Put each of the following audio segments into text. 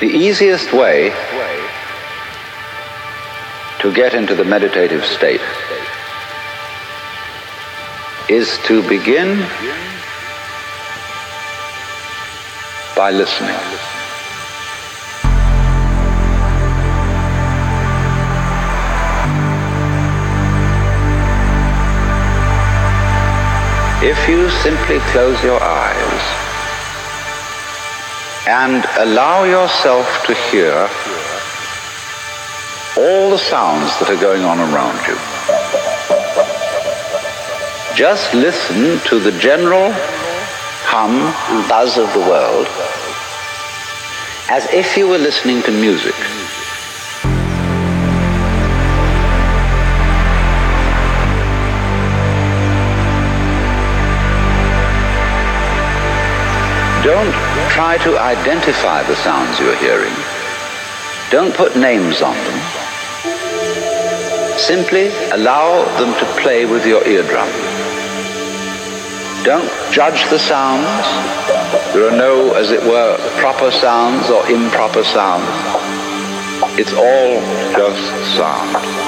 The easiest way to get into the meditative state is to begin by listening. If you simply close your eyes and allow yourself to hear all the sounds that are going on around you, just listen to the general hum and buzz of the world as if you were listening to music. Don't try to identify the sounds you're hearing. Don't put names on them. Simply allow them to play with your eardrum. Don't judge the sounds. There are no, as it were, proper sounds or improper sounds. It's all just sound.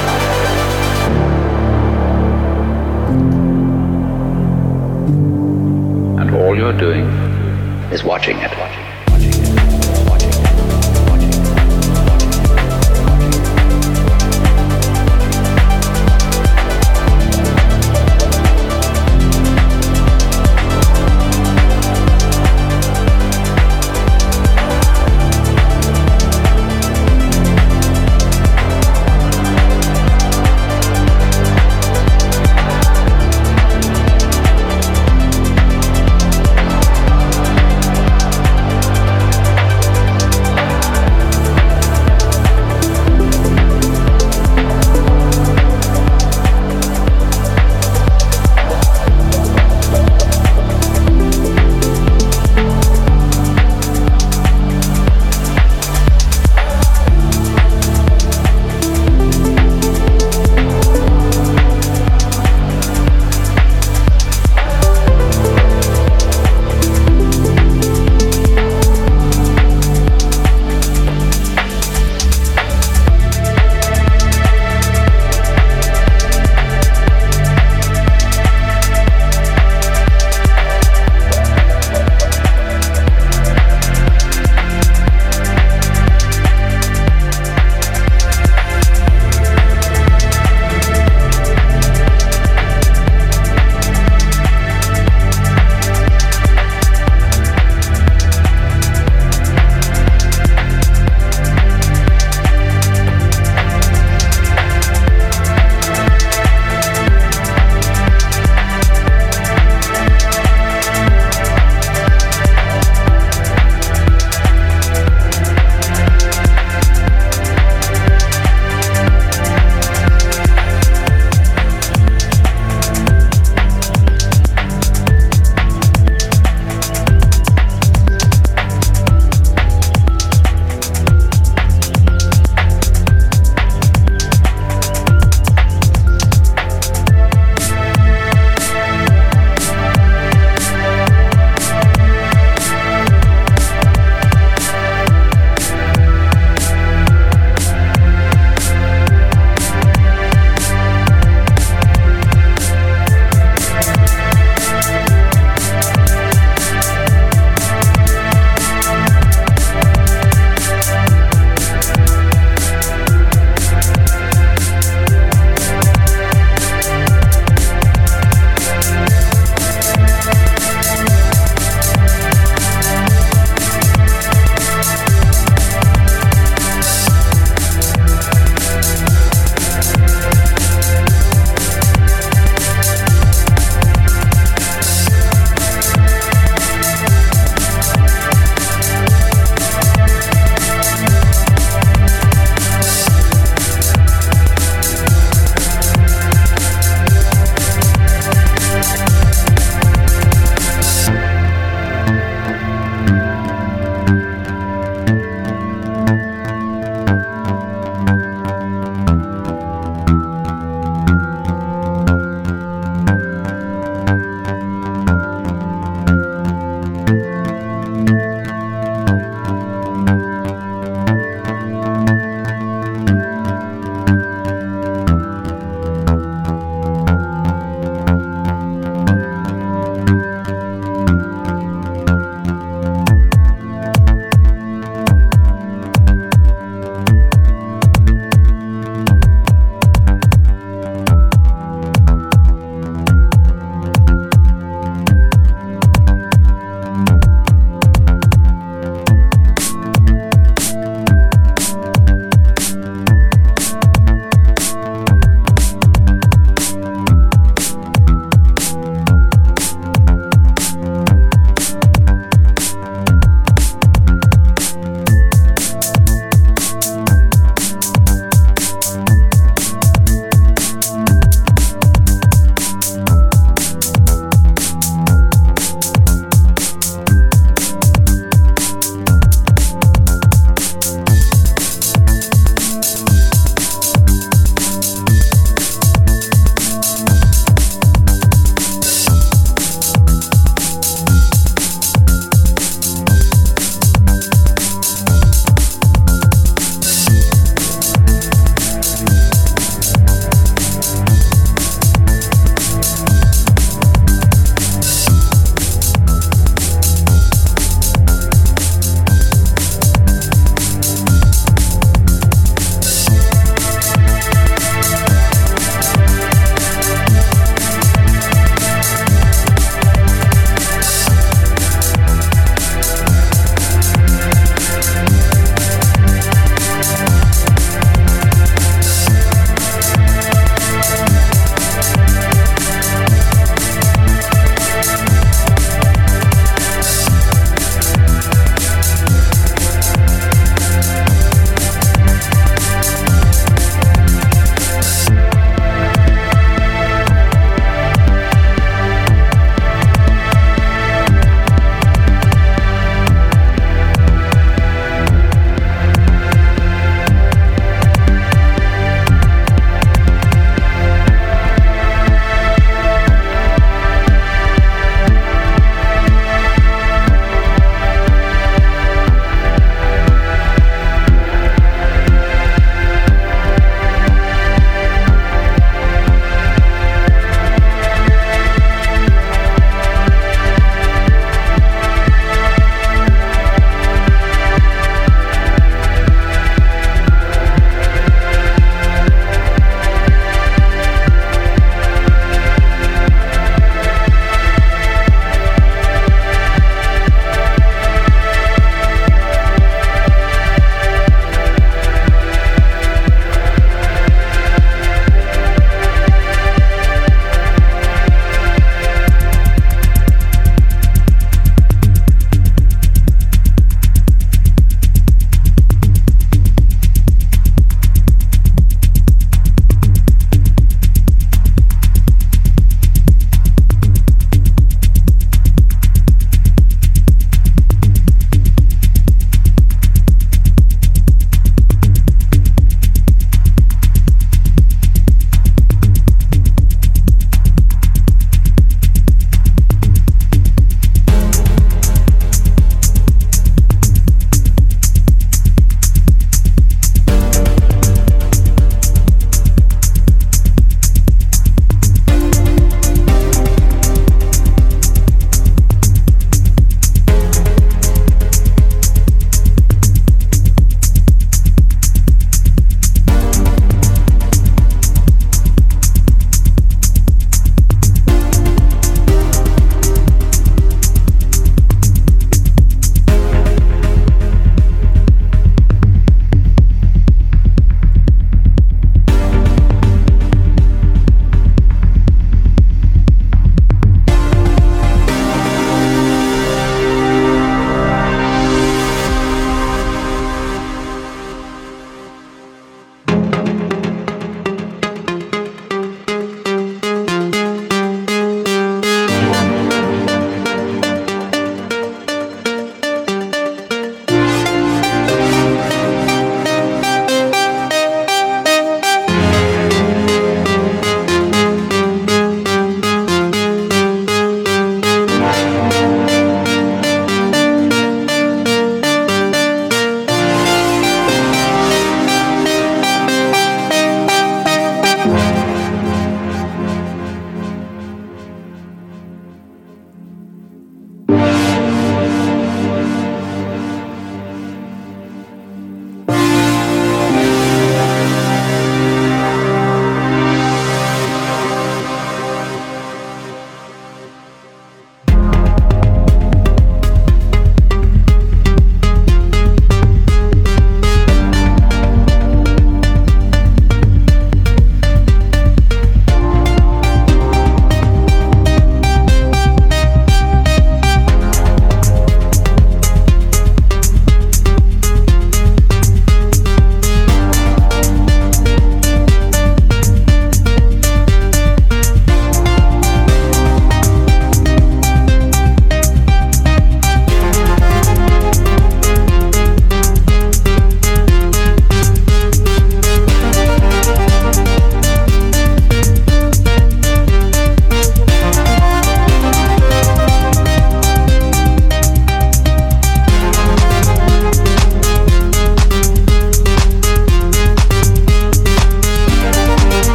All you're doing is watching it.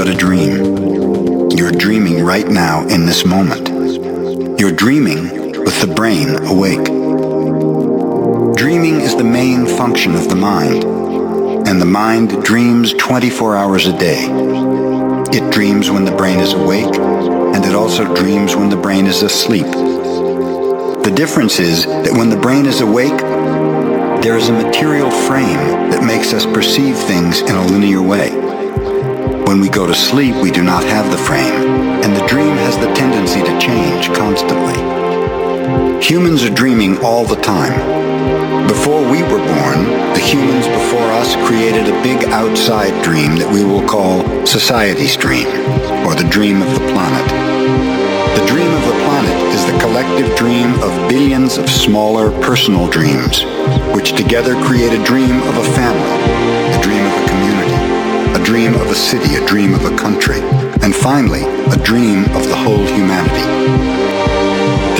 But a dream. You're dreaming right now in this moment. You're dreaming with the brain awake. Dreaming is the main function of the mind, and the mind dreams 24 hours a day. It dreams when the brain is awake, and it also dreams when the brain is asleep. The difference is that when the brain is awake, there is a material frame that makes us perceive things in a linear way. When we go to sleep, we do not have the frame, and the dream has the tendency to change constantly. Humans are dreaming all the time. Before we were born, the humans before us created a big outside dream that we will call society's dream, or the dream of the planet. The dream of the planet is the collective dream of billions of smaller personal dreams, which together create a dream of a family, a dream of a a dream of a city, a dream of a country, and finally, a dream of the whole humanity.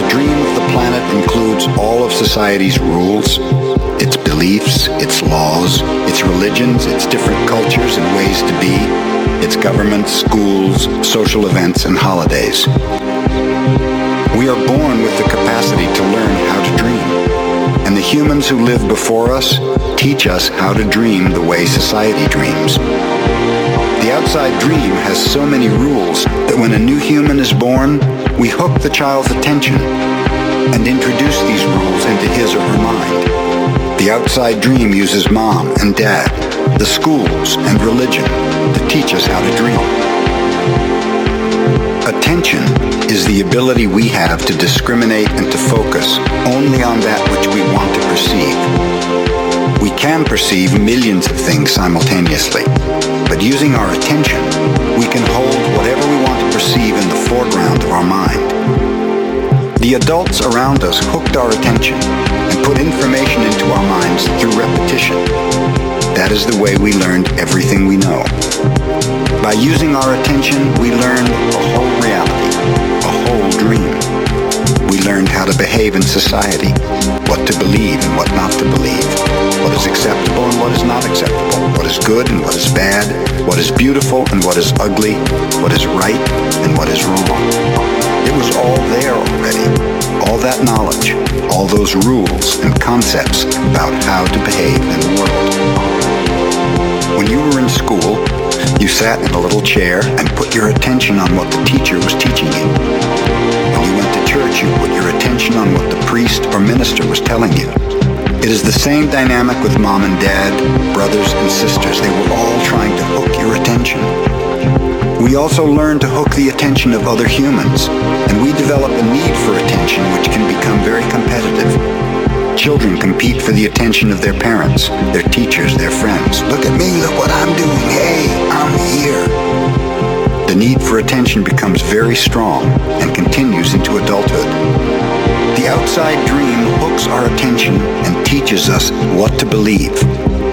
The dream of the planet includes all of society's rules, its beliefs, its laws, its religions, its different cultures and ways to be, its governments, schools, social events, and holidays. We are born with the capacity to learn how to dream. And the humans who lived before us teach us how to dream the way society dreams. The outside dream has so many rules that when a new human is born, we hook the child's attention and introduce these rules into his or her mind. The outside dream uses mom and dad, the schools, and religion to teach us how to dream. Attention is the ability we have to discriminate and to focus only on that which we want to perceive. We can perceive millions of things simultaneously, but using our attention, we can hold whatever we want to perceive in the foreground of our mind. The adults around us hooked our attention and put information into our minds through repetition. That is the way we learned everything we know. By using our attention, we learned a whole reality, a whole dream. We learned how to behave in society, what to believe and what not to believe, what is acceptable and what is not acceptable, what is good and what is bad, what is beautiful and what is ugly, what is right and what is wrong. It was all there already. All that knowledge, all those rules and concepts about how to behave in the world. When you were in school, you sat in a little chair and put your attention on what the teacher was teaching you. When you went to church, you put your attention on what the priest or minister was telling you. It is the same dynamic with mom and dad, brothers and sisters. They were all trying to hook your attention. We also learn to hook the attention of other humans, and we develop a need for attention which can become very competitive. Children compete for the attention of their parents, their teachers, their friends. Look at me, look what I'm doing. Hey, I'm here. The need for attention becomes very strong and continues into adulthood. The outside dream hooks our attention and teaches us what to believe,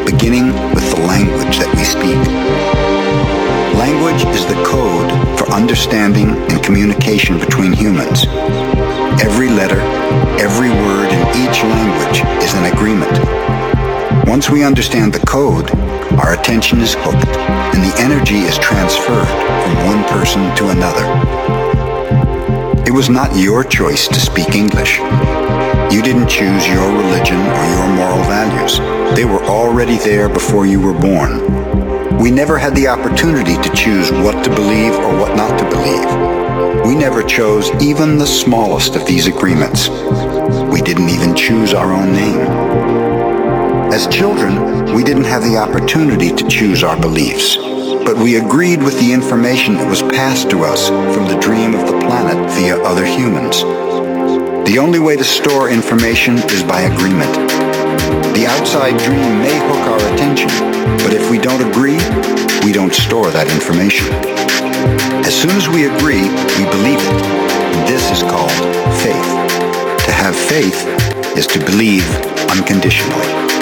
beginning with the language that we speak. Language is the code for understanding and communication between humans. Every letter, every word in each language is an agreement. Once we understand the code, our attention is hooked and the energy is transferred from one person to another. It was not your choice to speak English. You didn't choose your religion or your moral values. They were already there before you were born. We never had the opportunity to choose what to believe or what not to believe. We never chose even the smallest of these agreements. We didn't even choose our own name. As children, we didn't have the opportunity to choose our beliefs, but we agreed with the information that was passed to us from the dream of the planet via other humans. The only way to store information is by agreement. The outside dream may hook our attention, but if we don't agree, we don't store that information. As soon as we agree, we believe it. This is called faith. To have faith is to believe unconditionally.